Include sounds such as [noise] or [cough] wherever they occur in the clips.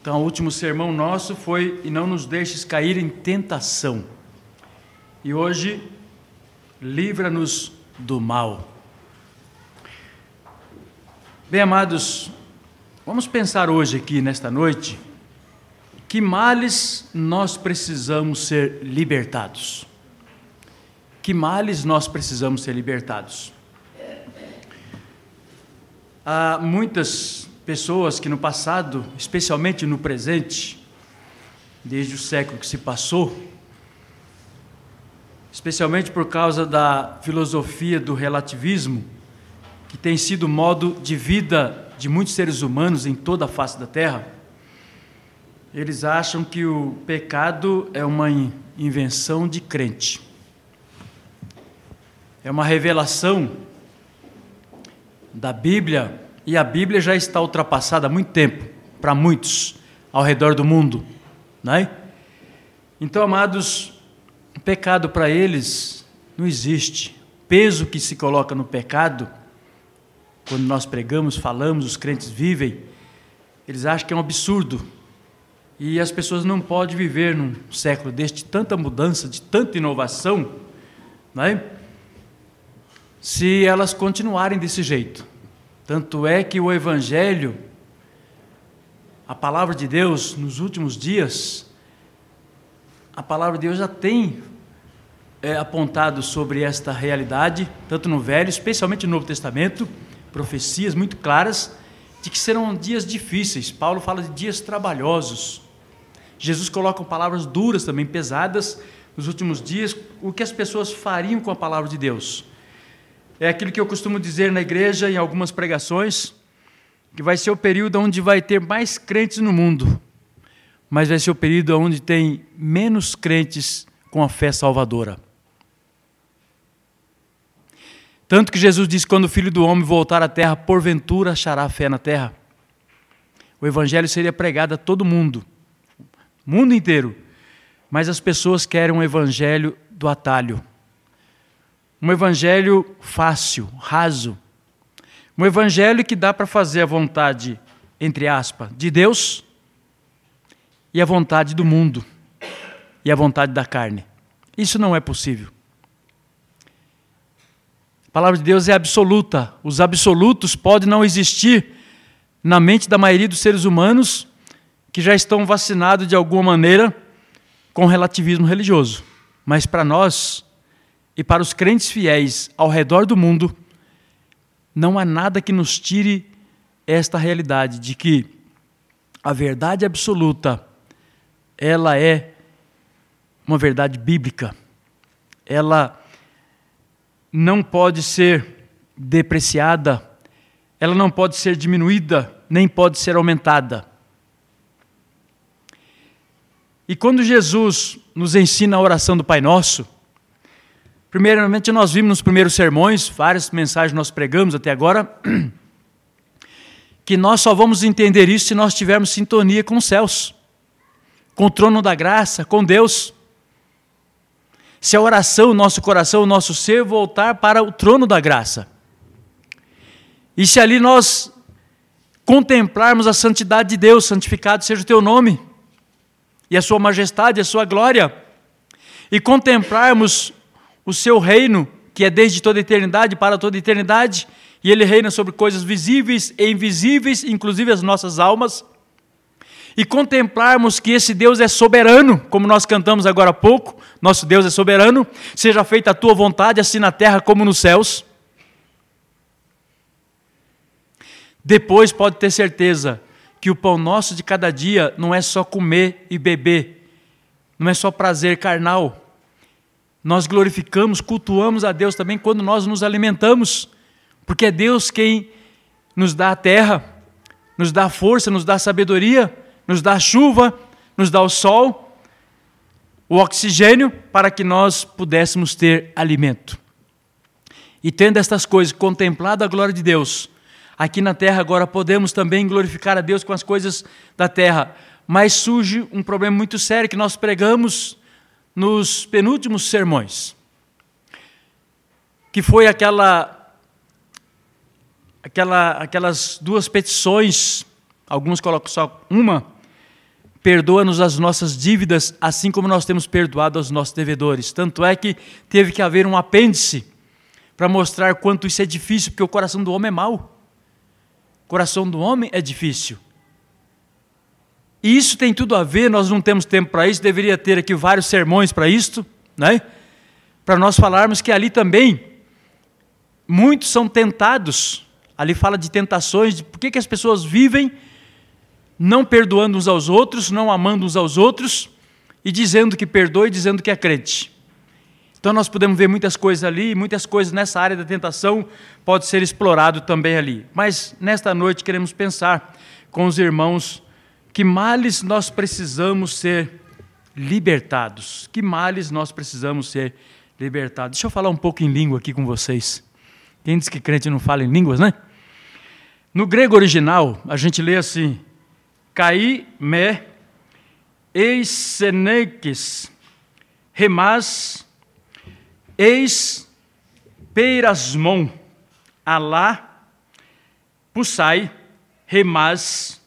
Então, o último sermão nosso foi: E não nos deixes cair em tentação. E hoje, livra-nos do mal. Bem, amados, vamos pensar hoje aqui, nesta noite, que males nós precisamos ser libertados. Que males nós precisamos ser libertados. Há muitas pessoas que no passado, especialmente no presente, desde o século que se passou, especialmente por causa da filosofia do relativismo, que tem sido o modo de vida de muitos seres humanos em toda a face da Terra, eles acham que o pecado é uma invenção de crente. É uma revelação da Bíblia, e a Bíblia já está ultrapassada há muito tempo para muitos ao redor do mundo, não é? Então, amados, pecado para eles não existe. Peso que se coloca no pecado, quando nós pregamos, falamos, os crentes vivem, eles acham que é um absurdo. E as pessoas não podem viver num século deste, de tanta mudança, de tanta inovação, não é? se elas continuarem desse jeito. Tanto é que o Evangelho, a palavra de Deus, nos últimos dias, a palavra de Deus já tem é, apontado sobre esta realidade, tanto no Velho, especialmente no Novo Testamento, profecias muito claras de que serão dias difíceis. Paulo fala de dias trabalhosos. Jesus coloca palavras duras também, pesadas, nos últimos dias, o que as pessoas fariam com a palavra de Deus. É aquilo que eu costumo dizer na igreja, em algumas pregações, que vai ser o período onde vai ter mais crentes no mundo mas vai ser o período onde tem menos crentes com a fé salvadora. Tanto que Jesus disse: quando o filho do homem voltar à terra, porventura achará fé na terra. O evangelho seria pregado a todo mundo, mundo inteiro, mas as pessoas querem um evangelho do atalho. Um evangelho fácil, raso. Um evangelho que dá para fazer a vontade, entre aspas, de Deus e a vontade do mundo e a vontade da carne. Isso não é possível. A palavra de Deus é absoluta. Os absolutos podem não existir na mente da maioria dos seres humanos que já estão vacinados de alguma maneira com relativismo religioso. Mas para nós e para os crentes fiéis ao redor do mundo, não há nada que nos tire esta realidade de que a verdade absoluta ela é uma verdade bíblica. Ela não pode ser depreciada, ela não pode ser diminuída, nem pode ser aumentada. E quando Jesus nos ensina a oração do Pai Nosso, primeiramente nós vimos nos primeiros sermões, várias mensagens nós pregamos até agora, [clears throat] que nós só vamos entender isso se nós tivermos sintonia com os céus com o trono da graça, com Deus. Se a oração, o nosso coração, o nosso ser voltar para o trono da graça. E se ali nós contemplarmos a santidade de Deus, santificado seja o teu nome, e a sua majestade, a sua glória, e contemplarmos o seu reino, que é desde toda eternidade para toda eternidade, e ele reina sobre coisas visíveis e invisíveis, inclusive as nossas almas e contemplarmos que esse Deus é soberano, como nós cantamos agora há pouco, nosso Deus é soberano, seja feita a tua vontade, assim na terra como nos céus. Depois pode ter certeza que o pão nosso de cada dia não é só comer e beber, não é só prazer carnal. Nós glorificamos, cultuamos a Deus também quando nós nos alimentamos, porque é Deus quem nos dá a terra, nos dá força, nos dá sabedoria nos dá chuva, nos dá o sol, o oxigênio para que nós pudéssemos ter alimento. E tendo estas coisas, contemplado a glória de Deus, aqui na terra agora podemos também glorificar a Deus com as coisas da terra. Mas surge um problema muito sério que nós pregamos nos penúltimos sermões, que foi aquela, aquela, aquelas duas petições, alguns colocam só uma, perdoa-nos as nossas dívidas, assim como nós temos perdoado aos nossos devedores. Tanto é que teve que haver um apêndice para mostrar quanto isso é difícil, porque o coração do homem é mau. O coração do homem é difícil. E isso tem tudo a ver, nós não temos tempo para isso, deveria ter aqui vários sermões para isto, né? Para nós falarmos que ali também muitos são tentados. Ali fala de tentações, de por que, que as pessoas vivem não perdoando uns aos outros, não amando uns aos outros e dizendo que perdoa e dizendo que é crente. Então nós podemos ver muitas coisas ali, muitas coisas nessa área da tentação pode ser explorado também ali. Mas nesta noite queremos pensar com os irmãos que males nós precisamos ser libertados. Que males nós precisamos ser libertados. Deixa eu falar um pouco em língua aqui com vocês. Quem diz que crente não fala em línguas, né? No grego original, a gente lê assim: Cai me eis seneques remas eis peirasmon alá pusai remas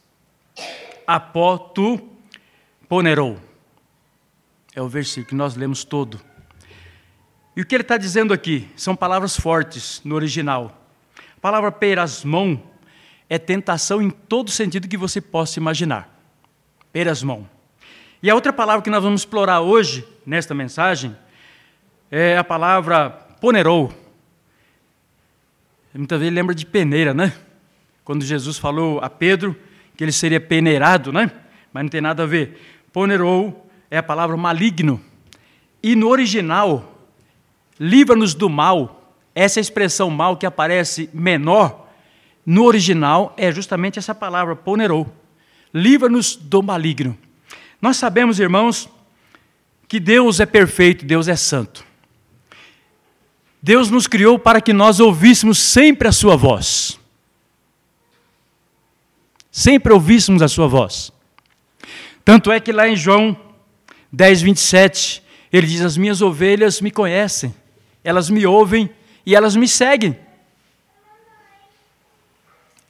apó tu ponerou. É o versículo que nós lemos todo. E o que ele está dizendo aqui são palavras fortes no original. A palavra perasmon é tentação em todo sentido que você possa imaginar. Perasmon. E a outra palavra que nós vamos explorar hoje, nesta mensagem, é a palavra ponerou. Muitas vezes lembra de peneira, né? Quando Jesus falou a Pedro que ele seria peneirado, né? Mas não tem nada a ver. Ponerou é a palavra maligno. E no original, livra-nos do mal, essa expressão mal que aparece menor, no original é justamente essa palavra, ponerou. Livra-nos do maligno. Nós sabemos, irmãos, que Deus é perfeito, Deus é santo. Deus nos criou para que nós ouvíssemos sempre a Sua voz. Sempre ouvíssemos a Sua voz. Tanto é que lá em João 10, 27, ele diz: As minhas ovelhas me conhecem, elas me ouvem e elas me seguem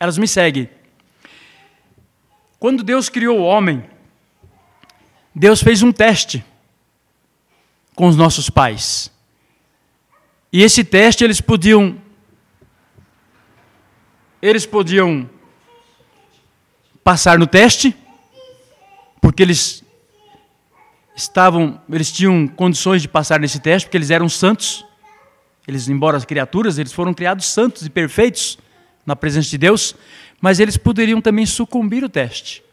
elas me seguem. Quando Deus criou o homem, Deus fez um teste com os nossos pais. E esse teste eles podiam eles podiam passar no teste, porque eles estavam, eles tinham condições de passar nesse teste, porque eles eram santos. Eles, embora as criaturas, eles foram criados santos e perfeitos na presença de Deus, mas eles poderiam também sucumbir o teste.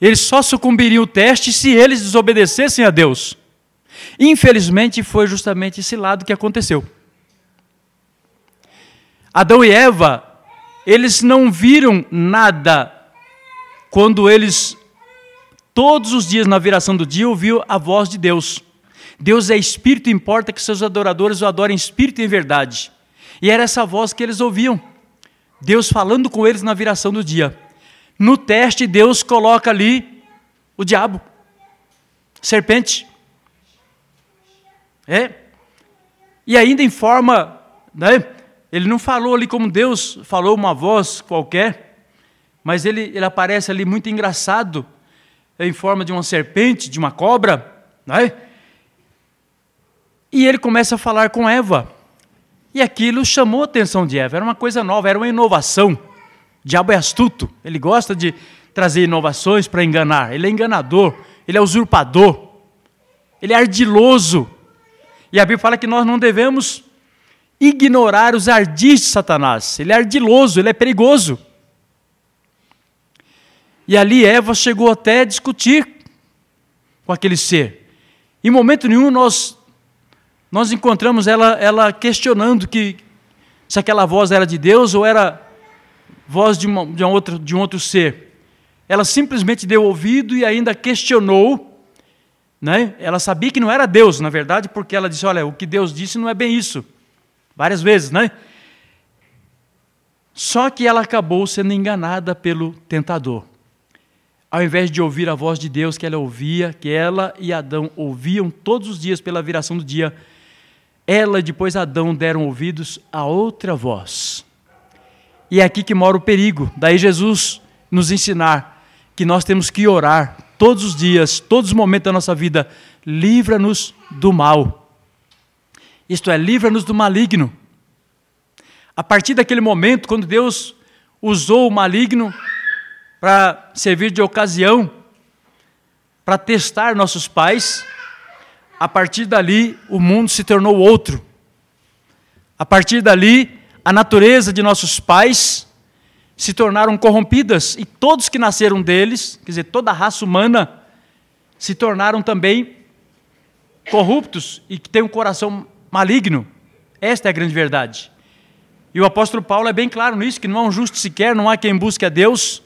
Eles só sucumbiriam o teste se eles desobedecessem a Deus. Infelizmente, foi justamente esse lado que aconteceu. Adão e Eva, eles não viram nada quando eles, todos os dias na viração do dia, ouviam a voz de Deus. Deus é espírito, importa que seus adoradores o adorem em espírito e em verdade. E era essa voz que eles ouviam. Deus falando com eles na viração do dia. No teste, Deus coloca ali o diabo, serpente. É. E ainda em forma, né? Ele não falou ali como Deus falou uma voz qualquer, mas ele, ele aparece ali muito engraçado, em forma de uma serpente, de uma cobra, né? E ele começa a falar com Eva. E aquilo chamou a atenção de Eva, era uma coisa nova, era uma inovação. O diabo é astuto, ele gosta de trazer inovações para enganar, ele é enganador, ele é usurpador, ele é ardiloso. E a Bíblia fala que nós não devemos ignorar os ardis de Satanás, ele é ardiloso, ele é perigoso. E ali Eva chegou até a discutir com aquele ser. Em momento nenhum nós nós encontramos ela, ela questionando que se aquela voz era de Deus ou era voz de, uma, de, uma outra, de um outro ser. Ela simplesmente deu ouvido e ainda questionou. Né? Ela sabia que não era Deus, na verdade, porque ela disse: Olha, o que Deus disse não é bem isso. Várias vezes, né? Só que ela acabou sendo enganada pelo tentador. Ao invés de ouvir a voz de Deus que ela ouvia, que ela e Adão ouviam todos os dias pela viração do dia, ela e depois Adão deram ouvidos a outra voz. E é aqui que mora o perigo. Daí Jesus nos ensinar que nós temos que orar todos os dias, todos os momentos da nossa vida, livra-nos do mal. Isto é, livra-nos do maligno. A partir daquele momento, quando Deus usou o maligno para servir de ocasião, para testar nossos pais, a partir dali o mundo se tornou outro. A partir dali, a natureza de nossos pais se tornaram corrompidas e todos que nasceram deles, quer dizer, toda a raça humana, se tornaram também corruptos e que têm um coração maligno. Esta é a grande verdade. E o apóstolo Paulo é bem claro nisso, que não há um justo sequer, não há quem busque a Deus,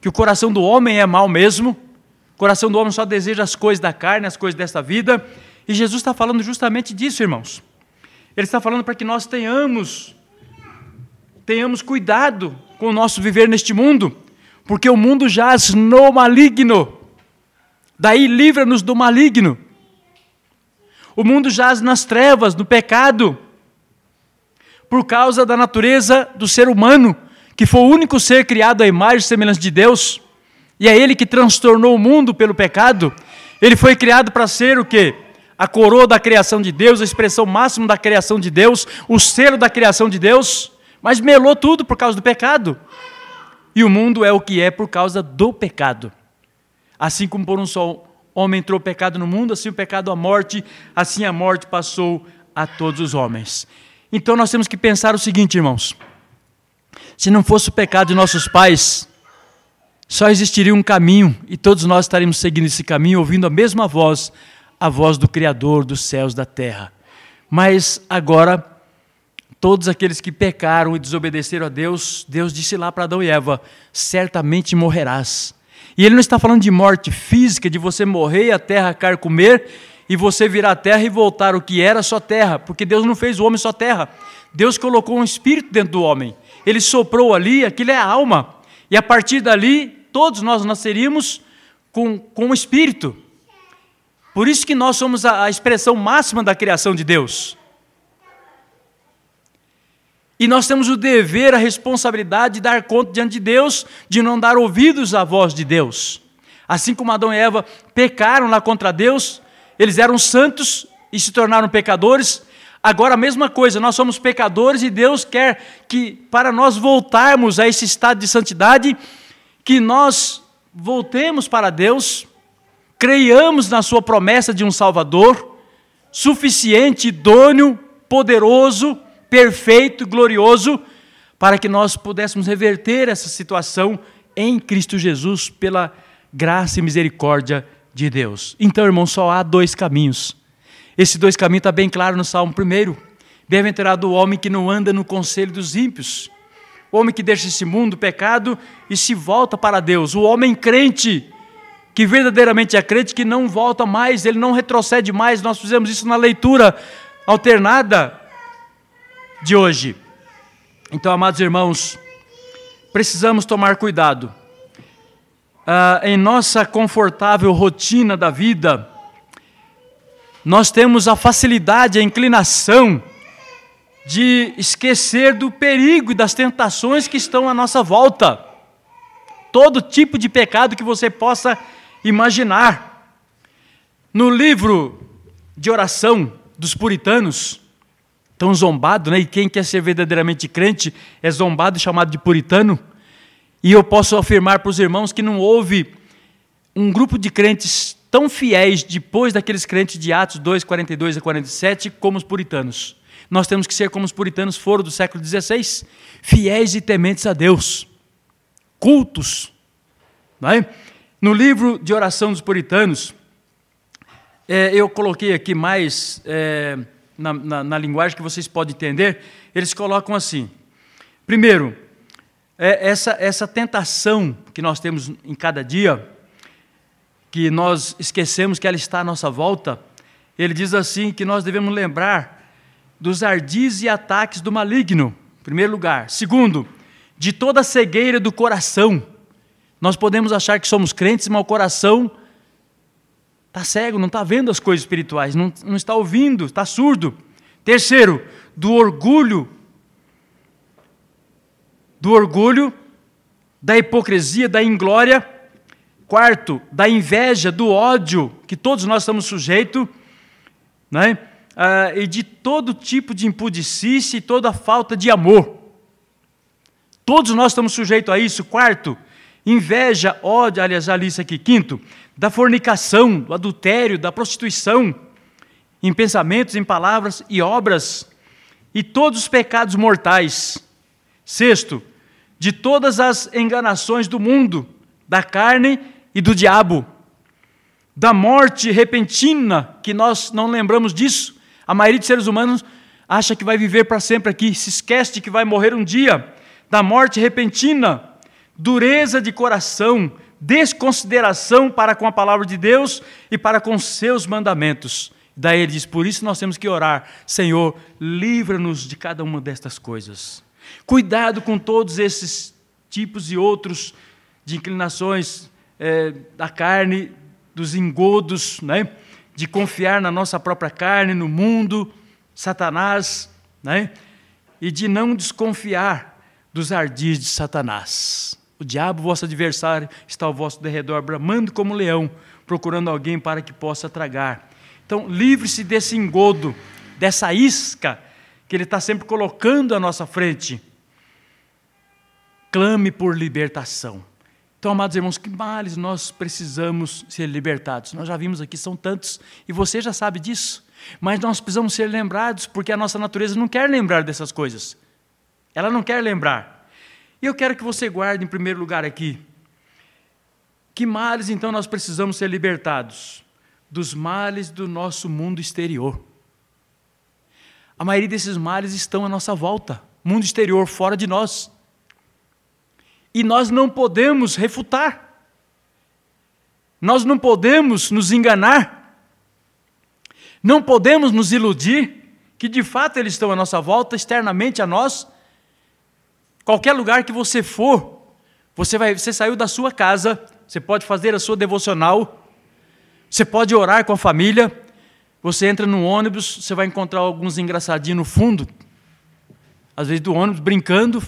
que o coração do homem é mau mesmo, o coração do homem só deseja as coisas da carne, as coisas desta vida, e Jesus está falando justamente disso, irmãos. Ele está falando para que nós tenhamos tenhamos cuidado com o nosso viver neste mundo, porque o mundo jaz no maligno. Daí livra-nos do maligno. O mundo jaz nas trevas, no pecado, por causa da natureza do ser humano, que foi o único ser criado à imagem e semelhança de Deus, e é ele que transtornou o mundo pelo pecado. Ele foi criado para ser o quê? A coroa da criação de Deus, a expressão máxima da criação de Deus, o selo da criação de Deus mas melou tudo por causa do pecado. E o mundo é o que é por causa do pecado. Assim como por um só homem entrou o pecado no mundo, assim o pecado a morte, assim a morte passou a todos os homens. Então nós temos que pensar o seguinte, irmãos: se não fosse o pecado de nossos pais, só existiria um caminho e todos nós estaríamos seguindo esse caminho, ouvindo a mesma voz, a voz do Criador dos céus e da terra. Mas agora todos aqueles que pecaram e desobedeceram a Deus, Deus disse lá para Adão e Eva: certamente morrerás. E ele não está falando de morte física, de você morrer e a terra carcomer, e você virar a terra e voltar o que era só terra, porque Deus não fez o homem só terra. Deus colocou um espírito dentro do homem. Ele soprou ali, aquilo é a alma. E a partir dali, todos nós nasceríamos com, com um espírito. Por isso que nós somos a, a expressão máxima da criação de Deus. E nós temos o dever, a responsabilidade de dar conta diante de Deus, de não dar ouvidos à voz de Deus. Assim como Adão e Eva pecaram lá contra Deus, eles eram santos e se tornaram pecadores. Agora a mesma coisa, nós somos pecadores e Deus quer que, para nós voltarmos a esse estado de santidade, que nós voltemos para Deus, creiamos na Sua promessa de um Salvador, suficiente, idôneo, poderoso, perfeito, glorioso, para que nós pudéssemos reverter essa situação em Cristo Jesus pela graça e misericórdia de Deus. Então, irmão, só há dois caminhos. Esse dois caminhos está bem claro no Salmo 1. Bem-aventurado o homem que não anda no conselho dos ímpios, o homem que deixa esse mundo, pecado, e se volta para Deus, o homem crente, que verdadeiramente é crente, que não volta mais, ele não retrocede mais. Nós fizemos isso na leitura alternada de hoje. Então, amados irmãos, precisamos tomar cuidado. Ah, em nossa confortável rotina da vida, nós temos a facilidade, a inclinação de esquecer do perigo e das tentações que estão à nossa volta. Todo tipo de pecado que você possa imaginar. No livro de oração dos puritanos, tão zombado, né? E quem quer ser verdadeiramente crente é zombado chamado de puritano. E eu posso afirmar para os irmãos que não houve um grupo de crentes tão fiéis depois daqueles crentes de Atos 2, 42 a 47, como os puritanos. Nós temos que ser como os puritanos foram do século XVI, fiéis e tementes a Deus, cultos. Não é? No livro de oração dos puritanos, é, eu coloquei aqui mais é, na, na, na linguagem que vocês podem entender, eles colocam assim: primeiro, é essa, essa tentação que nós temos em cada dia, que nós esquecemos que ela está à nossa volta, ele diz assim que nós devemos lembrar dos ardis e ataques do maligno, em primeiro lugar. Segundo, de toda a cegueira do coração. Nós podemos achar que somos crentes, mas o coração Está cego, não está vendo as coisas espirituais, não, não está ouvindo, está surdo. Terceiro, do orgulho. Do orgulho, da hipocrisia, da inglória. Quarto, da inveja, do ódio que todos nós estamos sujeitos, né? Ah, e de todo tipo de impudicícia e toda falta de amor. Todos nós estamos sujeitos a isso. Quarto, inveja, ódio, aliás, li isso aqui. Quinto, da fornicação, do adultério, da prostituição, em pensamentos, em palavras e obras, e todos os pecados mortais. Sexto, de todas as enganações do mundo, da carne e do diabo, da morte repentina, que nós não lembramos disso. A maioria dos seres humanos acha que vai viver para sempre aqui, se esquece de que vai morrer um dia. Da morte repentina, dureza de coração, desconsideração para com a palavra de Deus e para com seus mandamentos. Daí ele diz: por isso nós temos que orar, Senhor, livra-nos de cada uma destas coisas. Cuidado com todos esses tipos e outros de inclinações é, da carne, dos engodos, né? de confiar na nossa própria carne, no mundo, Satanás, né? e de não desconfiar dos ardis de Satanás. O diabo, vosso adversário, está ao vosso derredor, bramando como leão, procurando alguém para que possa tragar. Então, livre-se desse engodo, dessa isca que ele está sempre colocando à nossa frente. Clame por libertação. Então, amados irmãos, que males nós precisamos ser libertados? Nós já vimos aqui, são tantos, e você já sabe disso. Mas nós precisamos ser lembrados, porque a nossa natureza não quer lembrar dessas coisas. Ela não quer lembrar. E eu quero que você guarde em primeiro lugar aqui. Que males então nós precisamos ser libertados? Dos males do nosso mundo exterior. A maioria desses males estão à nossa volta, mundo exterior fora de nós e nós não podemos refutar. Nós não podemos nos enganar. Não podemos nos iludir que de fato eles estão à nossa volta, externamente a nós. Qualquer lugar que você for, você vai, você saiu da sua casa, você pode fazer a sua devocional, você pode orar com a família, você entra no ônibus, você vai encontrar alguns engraçadinhos no fundo, às vezes do ônibus brincando,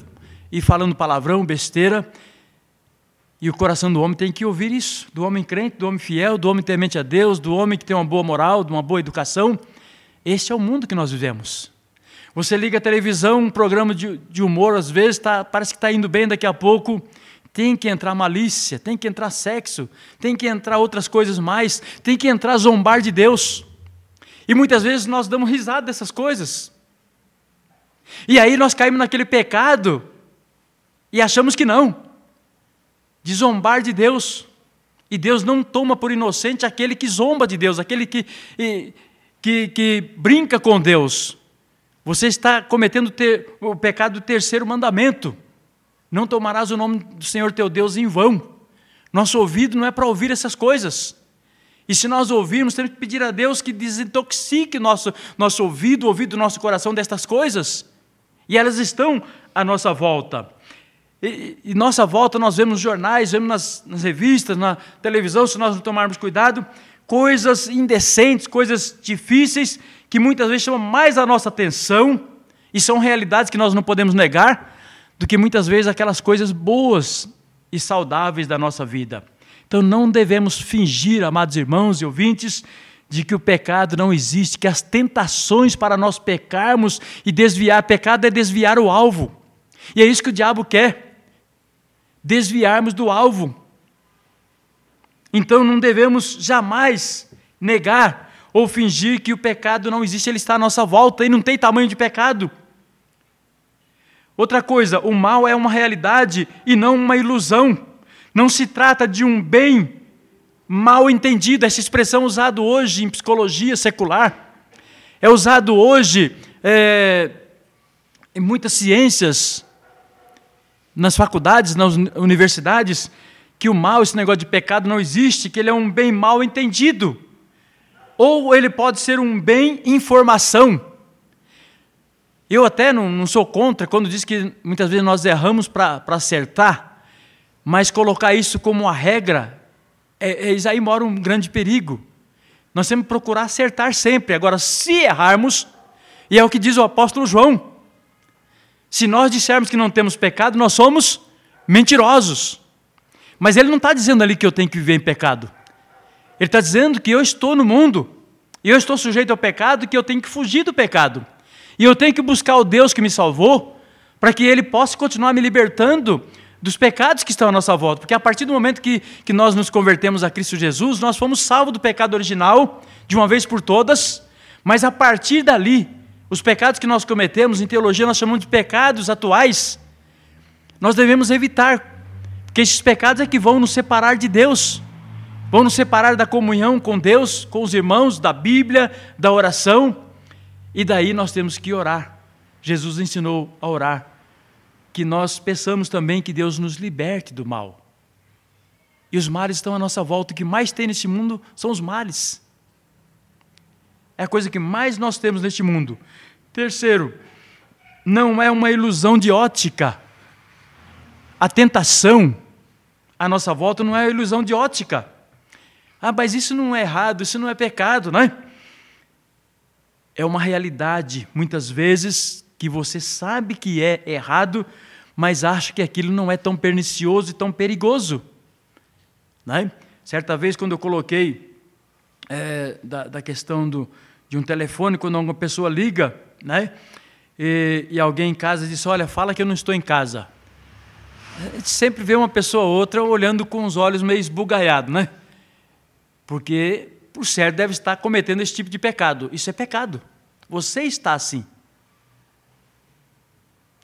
e falando palavrão, besteira. E o coração do homem tem que ouvir isso, do homem crente, do homem fiel, do homem temente a Deus, do homem que tem uma boa moral, de uma boa educação. Esse é o mundo que nós vivemos. Você liga a televisão, um programa de, de humor, às vezes tá, parece que está indo bem, daqui a pouco tem que entrar malícia, tem que entrar sexo, tem que entrar outras coisas mais, tem que entrar zombar de Deus. E muitas vezes nós damos risada dessas coisas. E aí nós caímos naquele pecado e achamos que não. De zombar de Deus. E Deus não toma por inocente aquele que zomba de Deus, aquele que, que, que brinca com Deus. Você está cometendo ter, o pecado do terceiro mandamento. Não tomarás o nome do Senhor teu Deus em vão. Nosso ouvido não é para ouvir essas coisas. E se nós ouvirmos, temos que pedir a Deus que desintoxique nosso, nosso ouvido, o ouvido do nosso coração destas coisas. E elas estão à nossa volta. E, e nossa volta nós vemos nos jornais, vemos nas, nas revistas, na televisão, se nós não tomarmos cuidado, coisas indecentes, coisas difíceis, que muitas vezes chamam mais a nossa atenção, e são realidades que nós não podemos negar, do que muitas vezes aquelas coisas boas e saudáveis da nossa vida. Então não devemos fingir, amados irmãos e ouvintes, de que o pecado não existe, que as tentações para nós pecarmos e desviar, pecado é desviar o alvo. E é isso que o diabo quer desviarmos do alvo. Então não devemos jamais negar ou fingir que o pecado não existe, ele está à nossa volta e não tem tamanho de pecado. Outra coisa, o mal é uma realidade e não uma ilusão. Não se trata de um bem mal entendido, essa expressão usada hoje em psicologia secular. É usado hoje é, em muitas ciências nas faculdades, nas universidades, que o mal, esse negócio de pecado não existe, que ele é um bem mal entendido. Ou ele pode ser um bem informação. Eu até não, não sou contra quando diz que muitas vezes nós erramos para acertar, mas colocar isso como uma regra, é, é, aí mora um grande perigo. Nós temos que procurar acertar sempre. Agora, se errarmos, e é o que diz o apóstolo João, se nós dissermos que não temos pecado, nós somos mentirosos. Mas ele não está dizendo ali que eu tenho que viver em pecado. Ele está dizendo que eu estou no mundo, e eu estou sujeito ao pecado, que eu tenho que fugir do pecado. E eu tenho que buscar o Deus que me salvou, para que Ele possa continuar me libertando dos pecados que estão à nossa volta. Porque a partir do momento que, que nós nos convertemos a Cristo Jesus, nós fomos salvos do pecado original, de uma vez por todas, mas a partir dali, os pecados que nós cometemos, em teologia nós chamamos de pecados atuais, nós devemos evitar, porque esses pecados é que vão nos separar de Deus, vão nos separar da comunhão com Deus, com os irmãos, da Bíblia, da oração, e daí nós temos que orar. Jesus ensinou a orar que nós peçamos também que Deus nos liberte do mal. E os males estão à nossa volta. O que mais tem neste mundo são os males. É a coisa que mais nós temos neste mundo. Terceiro, não é uma ilusão de ótica. A tentação à nossa volta não é ilusão de ótica. Ah, mas isso não é errado, isso não é pecado, não é? É uma realidade, muitas vezes, que você sabe que é errado, mas acha que aquilo não é tão pernicioso e tão perigoso. Né? Certa vez, quando eu coloquei é, da, da, questão do, de um telefone, quando uma pessoa liga, né? E, e, alguém em casa diz: Olha, fala que eu não estou em casa. A gente sempre vê uma pessoa ou outra olhando com os olhos meio esbugalhados, né? Porque, por certo, deve estar cometendo esse tipo de pecado. Isso é pecado. Você está assim.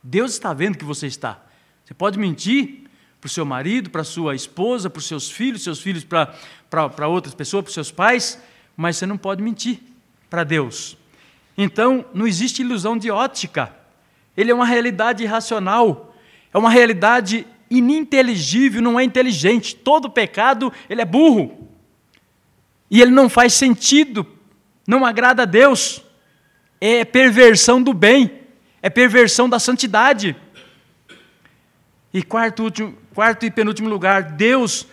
Deus está vendo que você está. Você pode mentir para o seu marido, para a sua esposa, para os seus filhos, seus filhos para, para, para outras pessoas, para os seus pais, mas você não pode mentir para Deus. Então, não existe ilusão de ótica. Ele é uma realidade irracional, é uma realidade ininteligível, não é inteligente. Todo pecado, ele é burro. E ele não faz sentido, não agrada a Deus. É perversão do bem é perversão da santidade. E quarto, último, quarto e penúltimo lugar, Deus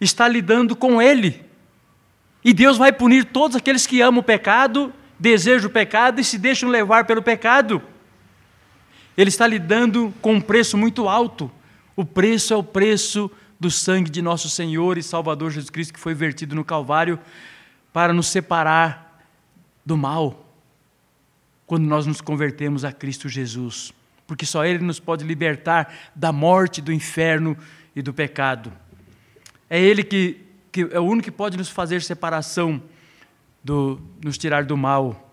está lidando com ele. E Deus vai punir todos aqueles que amam o pecado, desejam o pecado e se deixam levar pelo pecado. Ele está lidando com um preço muito alto. O preço é o preço do sangue de nosso Senhor e Salvador Jesus Cristo que foi vertido no Calvário para nos separar do mal quando nós nos convertemos a Cristo Jesus, porque só Ele nos pode libertar da morte, do inferno e do pecado. É Ele que, que é o único que pode nos fazer separação, do, nos tirar do mal.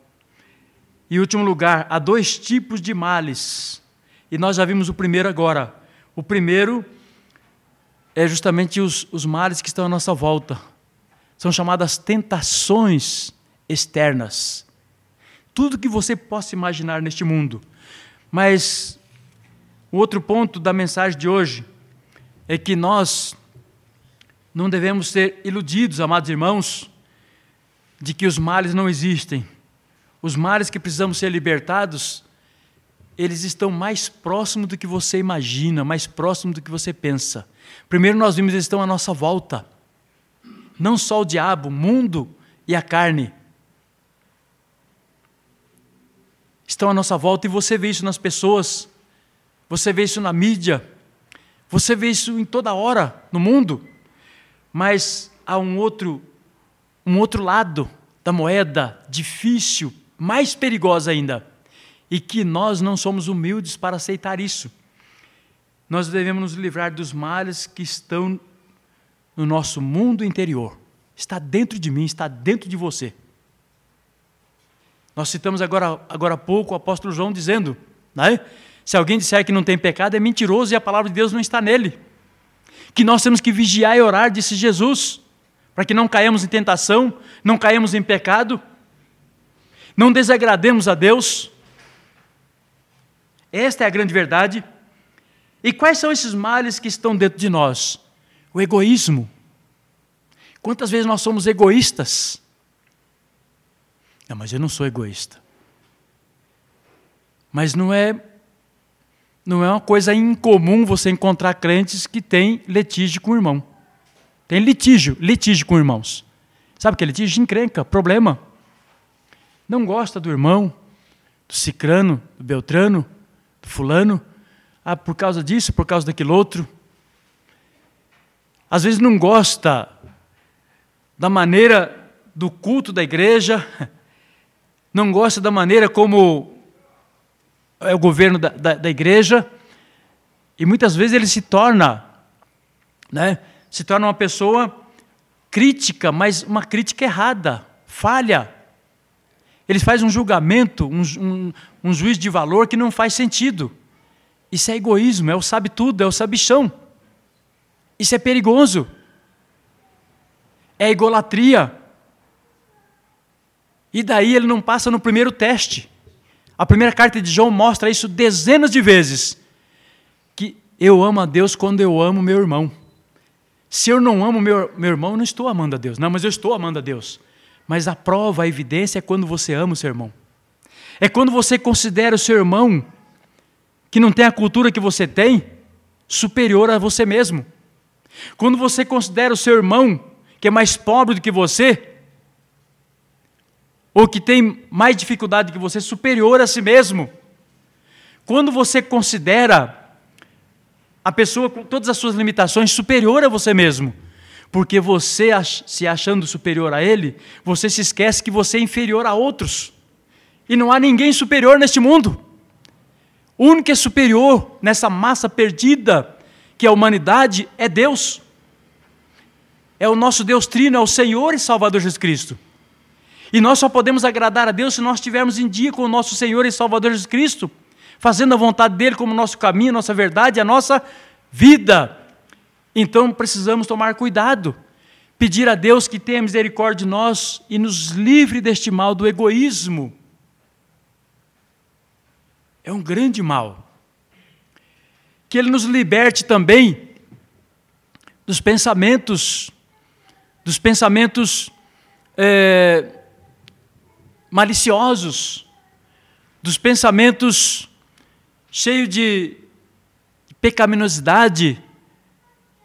E último lugar, há dois tipos de males, e nós já vimos o primeiro agora. O primeiro é justamente os, os males que estão à nossa volta. São chamadas tentações externas tudo que você possa imaginar neste mundo. Mas o outro ponto da mensagem de hoje é que nós não devemos ser iludidos, amados irmãos, de que os males não existem. Os males que precisamos ser libertados, eles estão mais próximos do que você imagina, mais próximos do que você pensa. Primeiro nós vimos eles estão à nossa volta. Não só o diabo, o mundo e a carne. estão à nossa volta e você vê isso nas pessoas, você vê isso na mídia, você vê isso em toda hora no mundo. Mas há um outro, um outro lado da moeda difícil, mais perigosa ainda, e que nós não somos humildes para aceitar isso. Nós devemos nos livrar dos males que estão no nosso mundo interior. Está dentro de mim, está dentro de você. Nós citamos agora, agora há pouco o apóstolo João dizendo: né? se alguém disser que não tem pecado, é mentiroso e a palavra de Deus não está nele. Que nós temos que vigiar e orar, disse Jesus, para que não caímos em tentação, não caímos em pecado, não desagrademos a Deus. Esta é a grande verdade. E quais são esses males que estão dentro de nós? O egoísmo. Quantas vezes nós somos egoístas? Não, mas eu não sou egoísta. Mas não é não é uma coisa incomum você encontrar crentes que têm litígio com o irmão. Tem litígio, litígio com irmãos. Sabe o que é litígio? Encrenca, problema. Não gosta do irmão, do cicrano, do beltrano, do fulano. Ah, por causa disso, por causa daquilo outro. às vezes não gosta da maneira do culto da igreja, não gosta da maneira como é o governo da, da, da igreja, e muitas vezes ele se torna, né, se torna uma pessoa crítica, mas uma crítica errada, falha. Ele faz um julgamento, um, um, um juiz de valor que não faz sentido. Isso é egoísmo, é o sabe tudo, é o sabichão. Isso é perigoso. É egolatria. E daí ele não passa no primeiro teste. A primeira carta de João mostra isso dezenas de vezes. Que eu amo a Deus quando eu amo meu irmão. Se eu não amo meu, meu irmão, eu não estou amando a Deus. Não, mas eu estou amando a Deus. Mas a prova, a evidência é quando você ama o seu irmão. É quando você considera o seu irmão, que não tem a cultura que você tem, superior a você mesmo. Quando você considera o seu irmão, que é mais pobre do que você, ou que tem mais dificuldade que você, superior a si mesmo. Quando você considera a pessoa com todas as suas limitações superior a você mesmo, porque você se achando superior a ele, você se esquece que você é inferior a outros. E não há ninguém superior neste mundo. O único que é superior nessa massa perdida que é a humanidade é Deus. É o nosso Deus Trino, é o Senhor e Salvador Jesus Cristo. E nós só podemos agradar a Deus se nós estivermos em dia com o nosso Senhor e Salvador Jesus Cristo, fazendo a vontade dele como nosso caminho, nossa verdade, a nossa vida. Então precisamos tomar cuidado, pedir a Deus que tenha misericórdia de nós e nos livre deste mal do egoísmo. É um grande mal que Ele nos liberte também dos pensamentos, dos pensamentos é, maliciosos, dos pensamentos cheios de pecaminosidade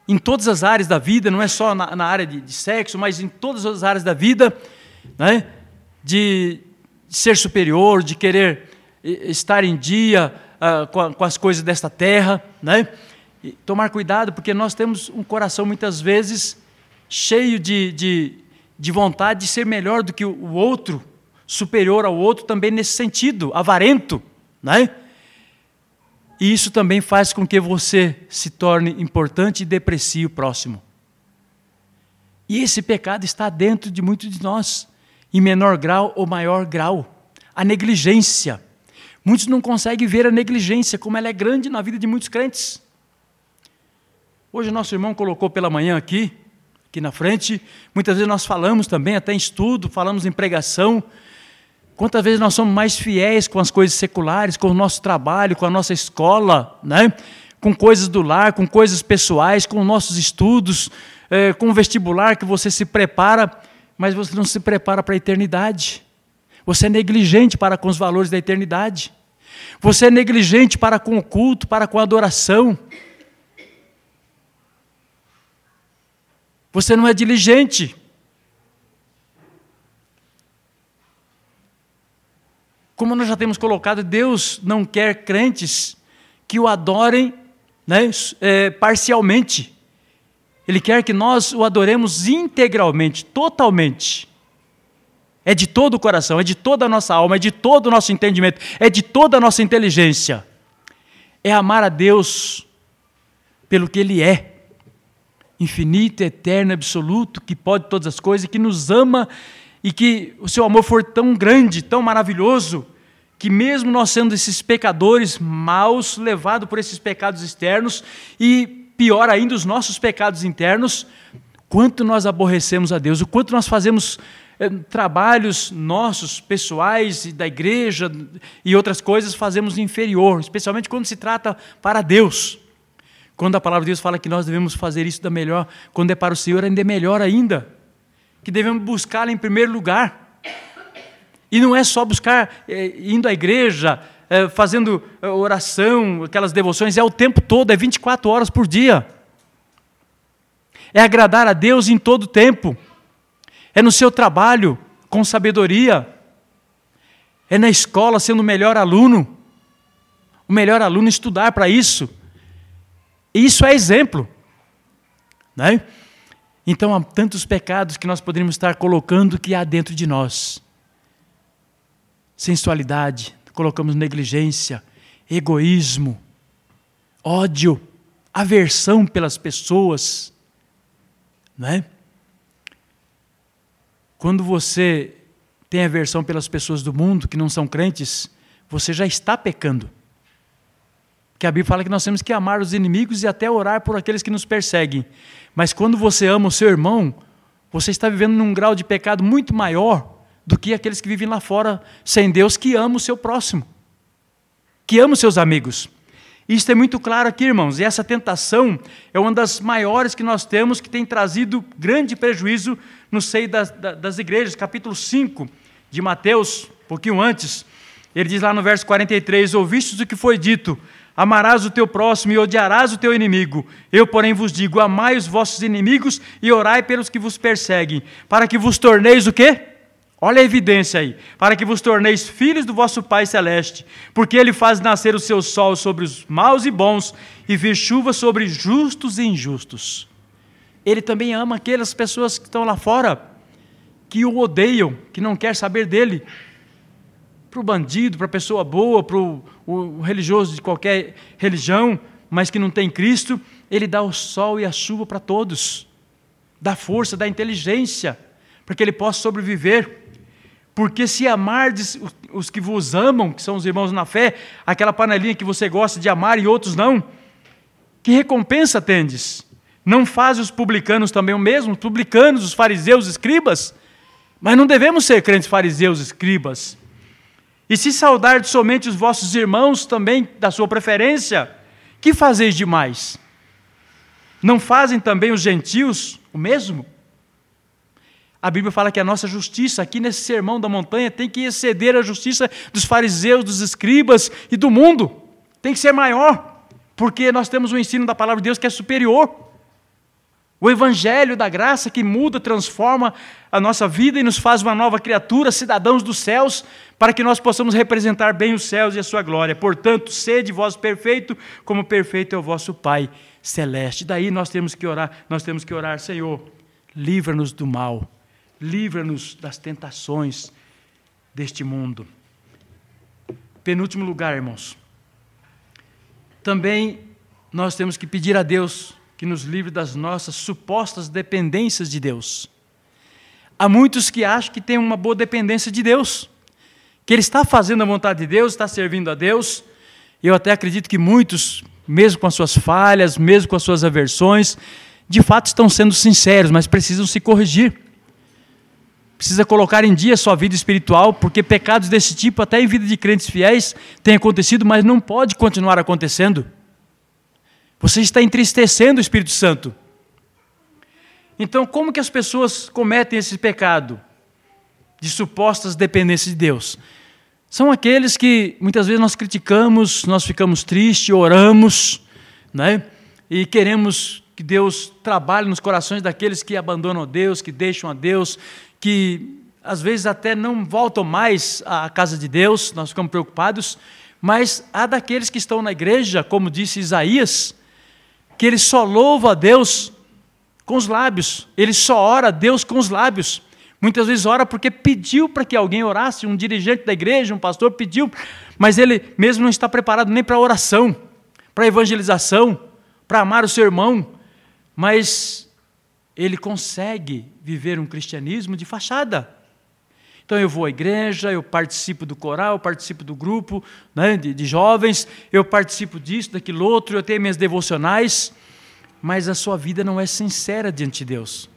em todas as áreas da vida, não é só na, na área de, de, sexo, mas em todas as áreas da vida, né? de ser superior, de querer estar em dia, uh, com, a, com, as coisas desta terra, né? E tomar cuidado, porque nós temos um coração muitas vezes cheio de, de, de vontade de ser melhor do que o outro, superior ao outro também nesse sentido, avarento, né? E isso também faz com que você se torne importante e deprecie o próximo. E esse pecado está dentro de muitos de nós, em menor grau ou maior grau. A negligência, Muitos não conseguem ver a negligência, como ela é grande na vida de muitos crentes. Hoje, nosso irmão colocou pela manhã aqui, aqui na frente, muitas vezes nós falamos também, até em estudo, falamos em pregação. Quantas vezes nós somos mais fiéis com as coisas seculares, com o nosso trabalho, com a nossa escola, né? com coisas do lar, com coisas pessoais, com nossos estudos, é, com o vestibular que você se prepara, mas você não se prepara para a eternidade. Você é negligente para com os valores da eternidade. Você é negligente para com o culto, para com a adoração. Você não é diligente. Como nós já temos colocado, Deus não quer crentes que o adorem né, é, parcialmente. Ele quer que nós o adoremos integralmente, totalmente. É de todo o coração, é de toda a nossa alma, é de todo o nosso entendimento, é de toda a nossa inteligência. É amar a Deus pelo que Ele é infinito, eterno, absoluto, que pode todas as coisas, que nos ama e que o seu amor for tão grande, tão maravilhoso, que mesmo nós sendo esses pecadores maus, levados por esses pecados externos e pior ainda os nossos pecados internos, quanto nós aborrecemos a Deus, o quanto nós fazemos eh, trabalhos nossos, pessoais, da igreja e outras coisas, fazemos inferior, especialmente quando se trata para Deus. Quando a palavra de Deus fala que nós devemos fazer isso da melhor, quando é para o Senhor, ainda é melhor ainda. Que devemos buscá-lo em primeiro lugar. E não é só buscar é, indo à igreja, é, fazendo oração, aquelas devoções, é o tempo todo, é 24 horas por dia. É agradar a Deus em todo o tempo é no seu trabalho com sabedoria, é na escola sendo o melhor aluno, o melhor aluno estudar para isso. E isso é exemplo. Né? Então há tantos pecados que nós poderíamos estar colocando que há dentro de nós. Sensualidade, colocamos negligência, egoísmo, ódio, aversão pelas pessoas, né? Quando você tem aversão pelas pessoas do mundo que não são crentes, você já está pecando. Que a Bíblia fala que nós temos que amar os inimigos e até orar por aqueles que nos perseguem. Mas quando você ama o seu irmão, você está vivendo num grau de pecado muito maior do que aqueles que vivem lá fora sem Deus, que amam o seu próximo, que amam os seus amigos. Isso é muito claro aqui, irmãos, e essa tentação é uma das maiores que nós temos, que tem trazido grande prejuízo no seio das, das igrejas. Capítulo 5 de Mateus, um pouquinho antes, ele diz lá no verso 43: Ouvistes o que foi dito, amarás o teu próximo e odiarás o teu inimigo. Eu, porém, vos digo: amai os vossos inimigos e orai pelos que vos perseguem, para que vos torneis o quê? Olha a evidência aí. Para que vos torneis filhos do vosso Pai Celeste, porque Ele faz nascer o seu sol sobre os maus e bons e vir chuva sobre justos e injustos. Ele também ama aquelas pessoas que estão lá fora, que o odeiam, que não quer saber dele. Para o bandido, para a pessoa boa, para o religioso de qualquer religião, mas que não tem Cristo, Ele dá o sol e a chuva para todos, dá força, dá inteligência, para que ele possa sobreviver. Porque se amardes os que vos amam, que são os irmãos na fé, aquela panelinha que você gosta de amar e outros não, que recompensa tendes? Não faz os publicanos também o mesmo? Os publicanos, os fariseus, escribas? Mas não devemos ser crentes fariseus, escribas. E se saudardes somente os vossos irmãos também da sua preferência, que fazeis demais? Não fazem também os gentios o mesmo? A Bíblia fala que a nossa justiça, aqui nesse sermão da montanha, tem que exceder a justiça dos fariseus, dos escribas e do mundo. Tem que ser maior, porque nós temos o ensino da palavra de Deus que é superior. O evangelho da graça que muda, transforma a nossa vida e nos faz uma nova criatura, cidadãos dos céus, para que nós possamos representar bem os céus e a sua glória. Portanto, sede vós perfeito, como perfeito é o vosso Pai celeste. Daí nós temos que orar, nós temos que orar, Senhor, livra-nos do mal livra-nos das tentações deste mundo. Penúltimo lugar, irmãos. Também nós temos que pedir a Deus que nos livre das nossas supostas dependências de Deus. Há muitos que acham que tem uma boa dependência de Deus, que ele está fazendo a vontade de Deus, está servindo a Deus. Eu até acredito que muitos, mesmo com as suas falhas, mesmo com as suas aversões, de fato estão sendo sinceros, mas precisam se corrigir precisa colocar em dia sua vida espiritual, porque pecados desse tipo, até em vida de crentes fiéis, têm acontecido, mas não pode continuar acontecendo. Você está entristecendo o Espírito Santo. Então, como que as pessoas cometem esse pecado de supostas dependências de Deus? São aqueles que muitas vezes nós criticamos, nós ficamos tristes, oramos, né? E queremos que Deus trabalhe nos corações daqueles que abandonam Deus, que deixam a Deus, que às vezes até não voltam mais à casa de Deus, nós ficamos preocupados, mas há daqueles que estão na igreja, como disse Isaías, que ele só louva a Deus com os lábios, ele só ora a Deus com os lábios. Muitas vezes ora porque pediu para que alguém orasse, um dirigente da igreja, um pastor pediu, mas ele mesmo não está preparado nem para oração, para evangelização, para amar o seu irmão, mas ele consegue viver um cristianismo de fachada. Então eu vou à igreja, eu participo do coral, eu participo do grupo né, de, de jovens, eu participo disso, daquilo outro, eu tenho minhas devocionais, mas a sua vida não é sincera diante de Deus.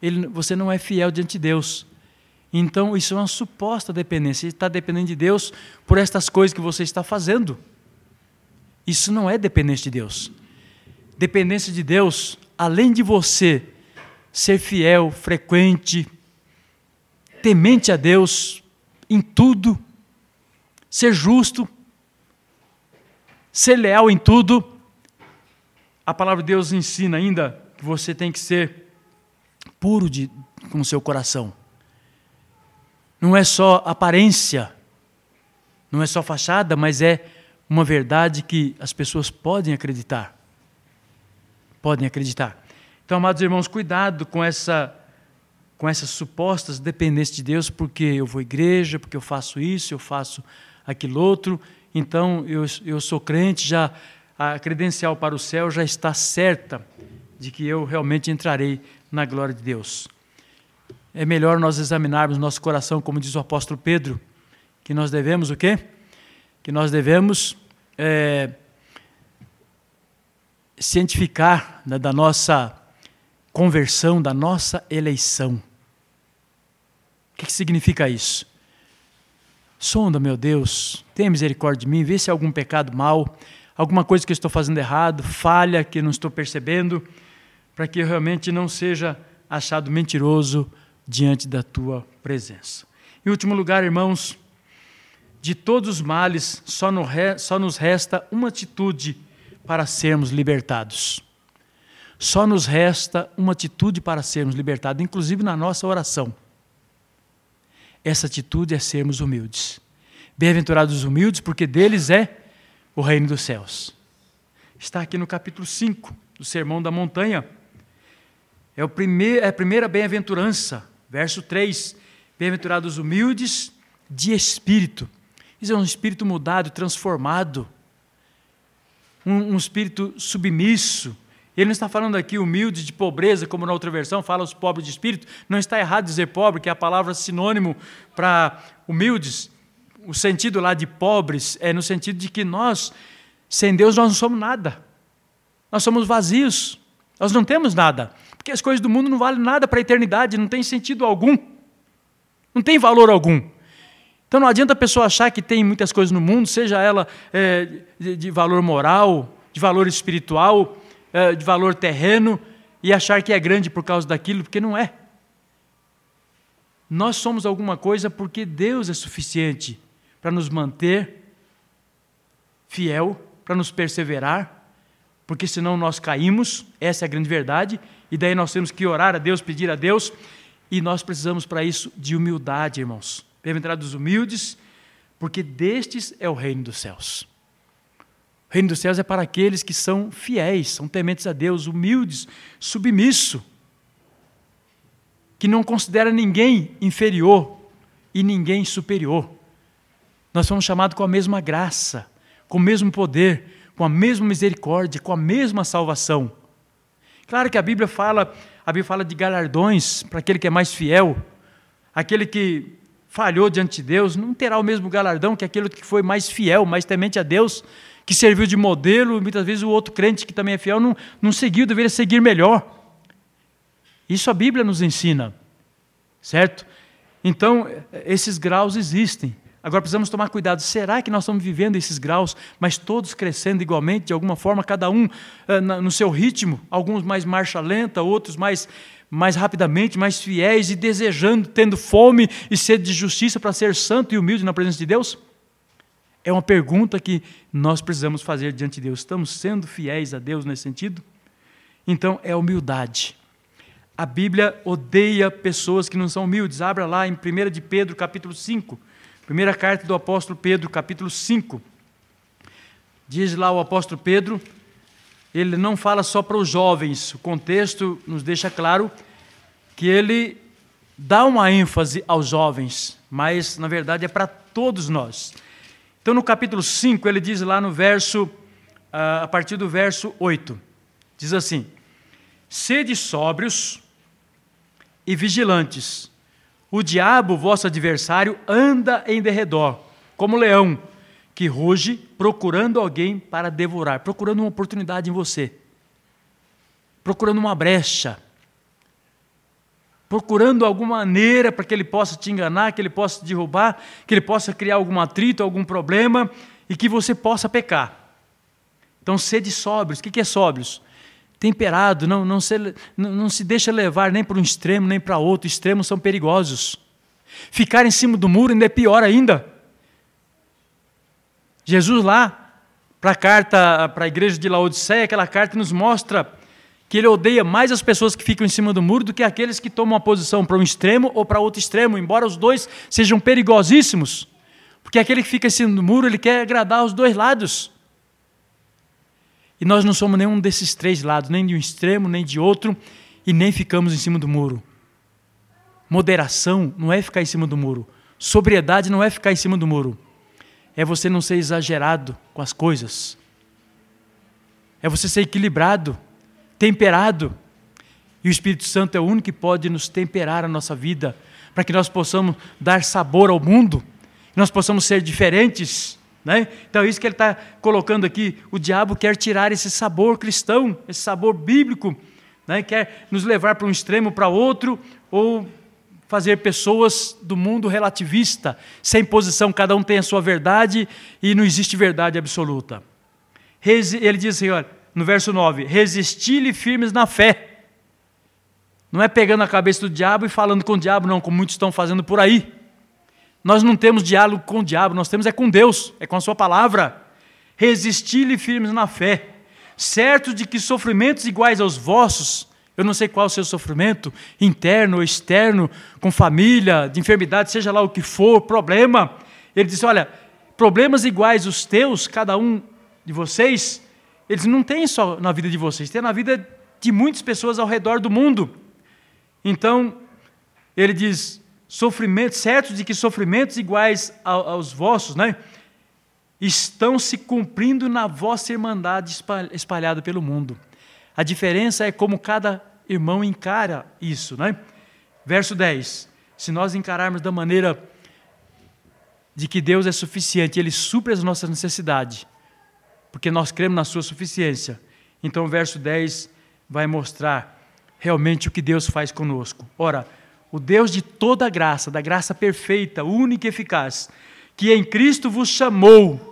Ele, você não é fiel diante de Deus. Então isso é uma suposta dependência. Você está dependendo de Deus por estas coisas que você está fazendo. Isso não é dependência de Deus. Dependência de Deus, além de você ser fiel, frequente, temente a Deus em tudo, ser justo, ser leal em tudo. A palavra de Deus ensina ainda que você tem que ser puro de, com o seu coração. Não é só aparência, não é só fachada, mas é uma verdade que as pessoas podem acreditar. Podem acreditar. Então, amados irmãos, cuidado com essa com essas supostas dependências de Deus, porque eu vou à igreja, porque eu faço isso, eu faço aquilo outro, então eu, eu sou crente, já a credencial para o céu já está certa de que eu realmente entrarei na glória de Deus. É melhor nós examinarmos nosso coração, como diz o apóstolo Pedro, que nós devemos o quê? Que nós devemos é, cientificar né, da nossa conversão, da nossa eleição. O que significa isso? Sonda, meu Deus, tenha misericórdia de mim, vê se há algum pecado mal, alguma coisa que eu estou fazendo errado, falha que não estou percebendo, para que eu realmente não seja achado mentiroso diante da tua presença. Em último lugar, irmãos, de todos os males, só, no, só nos resta uma atitude para sermos libertados. Só nos resta uma atitude para sermos libertados, inclusive na nossa oração. Essa atitude é sermos humildes. Bem-aventurados os humildes, porque deles é o reino dos céus. Está aqui no capítulo 5 do Sermão da Montanha. É, é a primeira bem-aventurança, verso 3. Bem-aventurados os humildes de espírito. Isso é um espírito mudado, transformado. Um, um espírito submisso, ele não está falando aqui humilde de pobreza, como na outra versão fala os pobres de espírito. Não está errado dizer pobre, que é a palavra sinônimo para humildes. O sentido lá de pobres é no sentido de que nós, sem Deus, nós não somos nada. Nós somos vazios. Nós não temos nada. Porque as coisas do mundo não valem nada para a eternidade, não tem sentido algum. Não tem valor algum. Então não adianta a pessoa achar que tem muitas coisas no mundo, seja ela é, de, de valor moral, de valor espiritual, eh, de valor terreno e achar que é grande por causa daquilo, porque não é. Nós somos alguma coisa porque Deus é suficiente para nos manter fiel, para nos perseverar, porque senão nós caímos, essa é a grande verdade, e daí nós temos que orar a Deus, pedir a Deus, e nós precisamos para isso de humildade, irmãos. Bem-aventurados humildes, porque destes é o reino dos céus. O reino dos céus é para aqueles que são fiéis, são tementes a Deus, humildes, submisso, que não considera ninguém inferior e ninguém superior. Nós somos chamados com a mesma graça, com o mesmo poder, com a mesma misericórdia, com a mesma salvação. Claro que a Bíblia fala, a Bíblia fala de galardões para aquele que é mais fiel, aquele que falhou diante de Deus, não terá o mesmo galardão que aquele que foi mais fiel, mais temente a Deus, que serviu de modelo, muitas vezes o outro crente que também é fiel não, não seguiu, deveria seguir melhor. Isso a Bíblia nos ensina, certo? Então, esses graus existem. Agora precisamos tomar cuidado. Será que nós estamos vivendo esses graus, mas todos crescendo igualmente, de alguma forma, cada um uh, no seu ritmo? Alguns mais marcha lenta, outros mais, mais rapidamente, mais fiéis e desejando, tendo fome e sede de justiça para ser santo e humilde na presença de Deus? É uma pergunta que nós precisamos fazer diante de Deus. Estamos sendo fiéis a Deus nesse sentido? Então, é humildade. A Bíblia odeia pessoas que não são humildes. Abra lá em 1 de Pedro, capítulo 5. Primeira carta do apóstolo Pedro, capítulo 5. Diz lá o apóstolo Pedro, ele não fala só para os jovens, o contexto nos deixa claro que ele dá uma ênfase aos jovens, mas na verdade é para todos nós. Então, no capítulo 5, ele diz lá no verso, ah, a partir do verso 8, diz assim: Sede sóbrios e vigilantes. O diabo, vosso adversário, anda em derredor, como leão, que ruge procurando alguém para devorar, procurando uma oportunidade em você, procurando uma brecha procurando alguma maneira para que ele possa te enganar, que ele possa te derrubar, que ele possa criar algum atrito, algum problema e que você possa pecar. Então, sede sóbrios. O que é sóbrios? Temperado, não, não, se, não, não se deixa levar nem para um extremo nem para outro. Extremos são perigosos. Ficar em cima do muro ainda é pior ainda. Jesus lá, para a carta para a igreja de Laodiceia, aquela carta nos mostra que ele odeia mais as pessoas que ficam em cima do muro do que aqueles que tomam uma posição para um extremo ou para outro extremo, embora os dois sejam perigosíssimos. Porque aquele que fica em cima do muro, ele quer agradar os dois lados. E nós não somos nenhum desses três lados, nem de um extremo, nem de outro, e nem ficamos em cima do muro. Moderação não é ficar em cima do muro. Sobriedade não é ficar em cima do muro. É você não ser exagerado com as coisas. É você ser equilibrado, temperado. E o Espírito Santo é o único que pode nos temperar a nossa vida, para que nós possamos dar sabor ao mundo, nós possamos ser diferentes. Né? Então, é isso que ele está colocando aqui. O diabo quer tirar esse sabor cristão, esse sabor bíblico, né? quer nos levar para um extremo, para outro, ou fazer pessoas do mundo relativista, sem posição, cada um tem a sua verdade e não existe verdade absoluta. Ele diz assim, olha, no verso 9: resisti-lhe firmes na fé. Não é pegando a cabeça do diabo e falando com o diabo, não, como muitos estão fazendo por aí. Nós não temos diálogo com o diabo, nós temos é com Deus, é com a Sua palavra. Resisti-lhe firmes na fé, certo de que sofrimentos iguais aos vossos, eu não sei qual o seu sofrimento, interno ou externo, com família, de enfermidade, seja lá o que for, problema. Ele diz: olha, problemas iguais os teus, cada um de vocês, eles não têm só na vida de vocês, tem na vida de muitas pessoas ao redor do mundo. Então, ele diz: sofrimentos, certo de que sofrimentos iguais aos vossos, né? Estão se cumprindo na vossa irmandade espalhada pelo mundo. A diferença é como cada irmão encara isso, né? Verso 10. Se nós encararmos da maneira de que Deus é suficiente, Ele supre as nossas necessidades, porque nós cremos na Sua suficiência. Então o verso 10 vai mostrar realmente o que Deus faz conosco. Ora, o Deus de toda graça, da graça perfeita, única e eficaz, que em Cristo vos chamou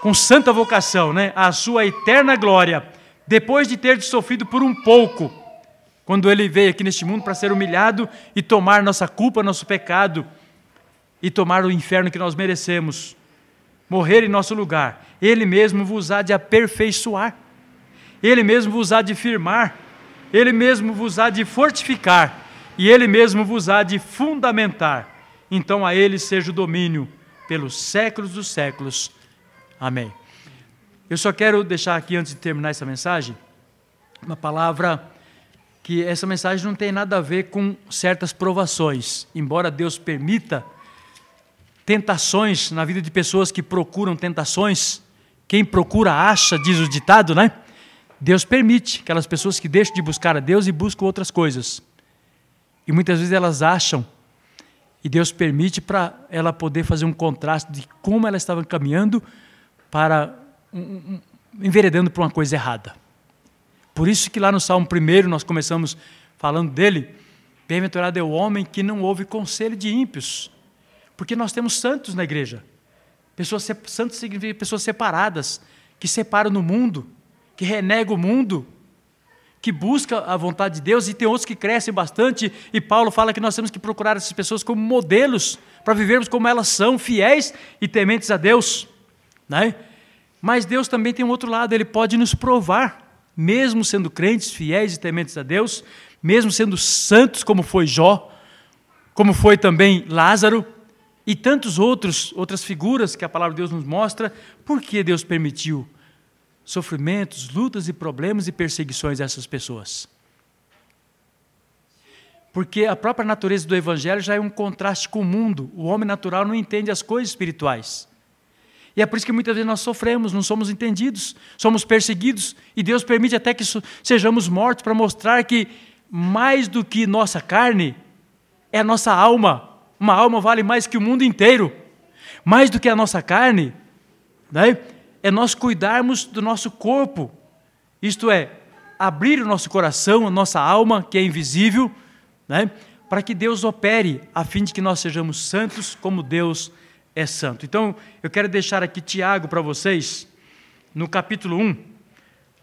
com santa vocação, né, a sua eterna glória, depois de ter sofrido por um pouco, quando ele veio aqui neste mundo para ser humilhado e tomar nossa culpa, nosso pecado, e tomar o inferno que nós merecemos, morrer em nosso lugar, ele mesmo vos há de aperfeiçoar, ele mesmo vos há de firmar, ele mesmo vos há de fortificar e ele mesmo vos há de fundamentar. Então a ele seja o domínio pelos séculos dos séculos. Amém. Eu só quero deixar aqui, antes de terminar essa mensagem, uma palavra que essa mensagem não tem nada a ver com certas provações, embora Deus permita tentações na vida de pessoas que procuram tentações. Quem procura acha, diz o ditado, né? Deus permite aquelas pessoas que deixam de buscar a Deus e buscam outras coisas. E muitas vezes elas acham, e Deus permite para ela poder fazer um contraste de como ela estava caminhando para um, um, enveredando para uma coisa errada. Por isso que lá no Salmo 1 nós começamos falando dele, bem-aventurado é o homem que não ouve conselho de ímpios, porque nós temos santos na igreja. Pessoas, santos significa pessoas separadas, que separam no mundo, que renega o mundo, que busca a vontade de Deus, e tem outros que crescem bastante, e Paulo fala que nós temos que procurar essas pessoas como modelos, para vivermos como elas são, fiéis e tementes a Deus. Né? Mas Deus também tem um outro lado, Ele pode nos provar, mesmo sendo crentes, fiéis e tementes a Deus, mesmo sendo santos como foi Jó, como foi também Lázaro, e tantos outros, outras figuras que a palavra de Deus nos mostra, por que Deus permitiu sofrimentos, lutas e problemas e perseguições a essas pessoas. Porque a própria natureza do Evangelho já é um contraste com o mundo. O homem natural não entende as coisas espirituais. E é por isso que muitas vezes nós sofremos, não somos entendidos, somos perseguidos, e Deus permite até que sejamos mortos para mostrar que mais do que nossa carne é a nossa alma. Uma alma vale mais que o mundo inteiro. Mais do que a nossa carne, né? é nós cuidarmos do nosso corpo, isto é, abrir o nosso coração, a nossa alma, que é invisível, né, para que Deus opere, a fim de que nós sejamos santos como Deus é santo. Então, eu quero deixar aqui Tiago para vocês, no capítulo 1,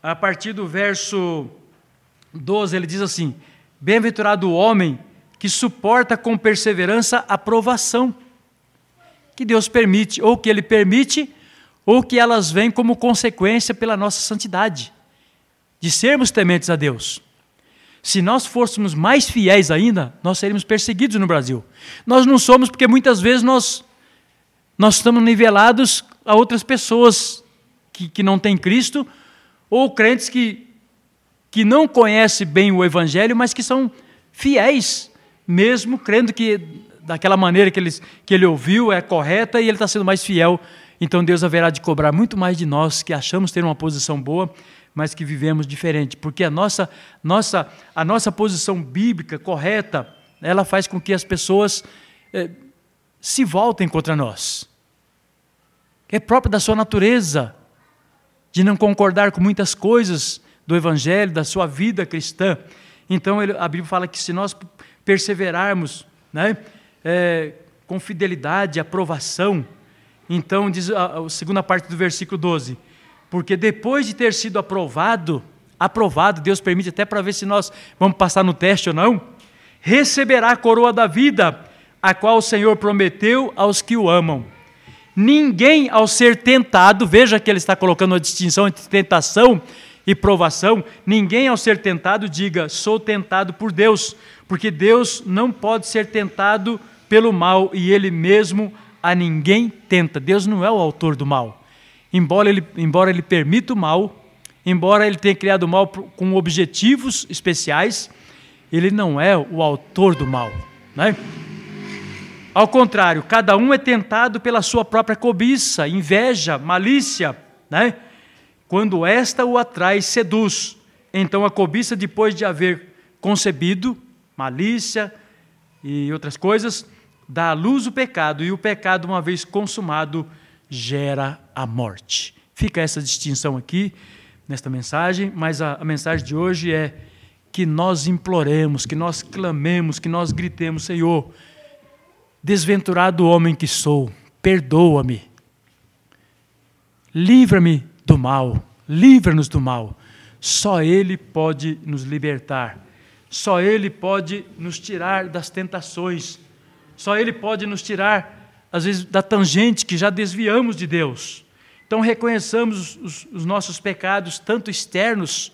a partir do verso 12, ele diz assim: Bem-aventurado o homem que suporta com perseverança a provação que Deus permite, ou que Ele permite, ou que elas vêm como consequência pela nossa santidade, de sermos tementes a Deus. Se nós fôssemos mais fiéis ainda, nós seríamos perseguidos no Brasil. Nós não somos porque muitas vezes nós, nós estamos nivelados a outras pessoas que, que não têm Cristo, ou crentes que, que não conhecem bem o Evangelho, mas que são fiéis, mesmo crendo que daquela maneira que ele, que ele ouviu é correta e ele está sendo mais fiel. Então Deus haverá de cobrar muito mais de nós que achamos ter uma posição boa, mas que vivemos diferente, porque a nossa, nossa, a nossa posição bíblica correta, ela faz com que as pessoas eh, se voltem contra nós. É próprio da sua natureza de não concordar com muitas coisas do Evangelho, da sua vida cristã. Então a Bíblia fala que se nós perseverarmos né, é, com fidelidade, aprovação, então diz a, a segunda parte do versículo 12, porque depois de ter sido aprovado, aprovado, Deus permite até para ver se nós vamos passar no teste ou não, receberá a coroa da vida, a qual o Senhor prometeu aos que o amam. Ninguém, ao ser tentado, veja que ele está colocando uma distinção entre tentação e provação, ninguém, ao ser tentado, diga, sou tentado por Deus, porque Deus não pode ser tentado pelo mal e ele mesmo a ninguém tenta. Deus não é o autor do mal. Embora ele, embora ele permita o mal, embora ele tenha criado o mal com objetivos especiais, ele não é o autor do mal. Né? Ao contrário, cada um é tentado pela sua própria cobiça, inveja, malícia, né? Quando esta o atrai, seduz. Então a cobiça, depois de haver concebido, malícia e outras coisas, dá à luz o pecado, e o pecado, uma vez consumado, gera a morte. Fica essa distinção aqui nesta mensagem, mas a, a mensagem de hoje é que nós imploremos, que nós clamemos, que nós gritemos, Senhor Desventurado homem que sou, perdoa-me. Livra-me do mal, livra-nos do mal. Só Ele pode nos libertar. Só Ele pode nos tirar das tentações. Só Ele pode nos tirar, às vezes, da tangente que já desviamos de Deus. Então, reconheçamos os, os nossos pecados, tanto externos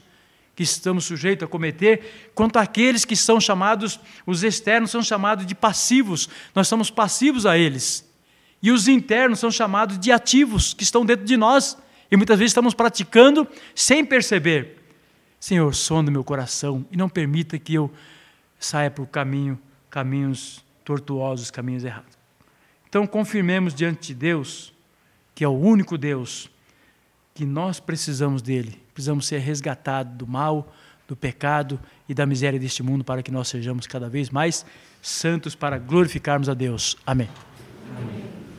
que estamos sujeitos a cometer, quanto aqueles que são chamados, os externos são chamados de passivos, nós somos passivos a eles. E os internos são chamados de ativos, que estão dentro de nós, e muitas vezes estamos praticando sem perceber. Senhor, sonda meu coração e não permita que eu saia por caminho, caminhos tortuosos, caminhos errados. Então, confirmemos diante de Deus, que é o único Deus, que nós precisamos dele precisamos ser resgatados do mal, do pecado e da miséria deste mundo para que nós sejamos cada vez mais santos para glorificarmos a Deus. Amém. Amém.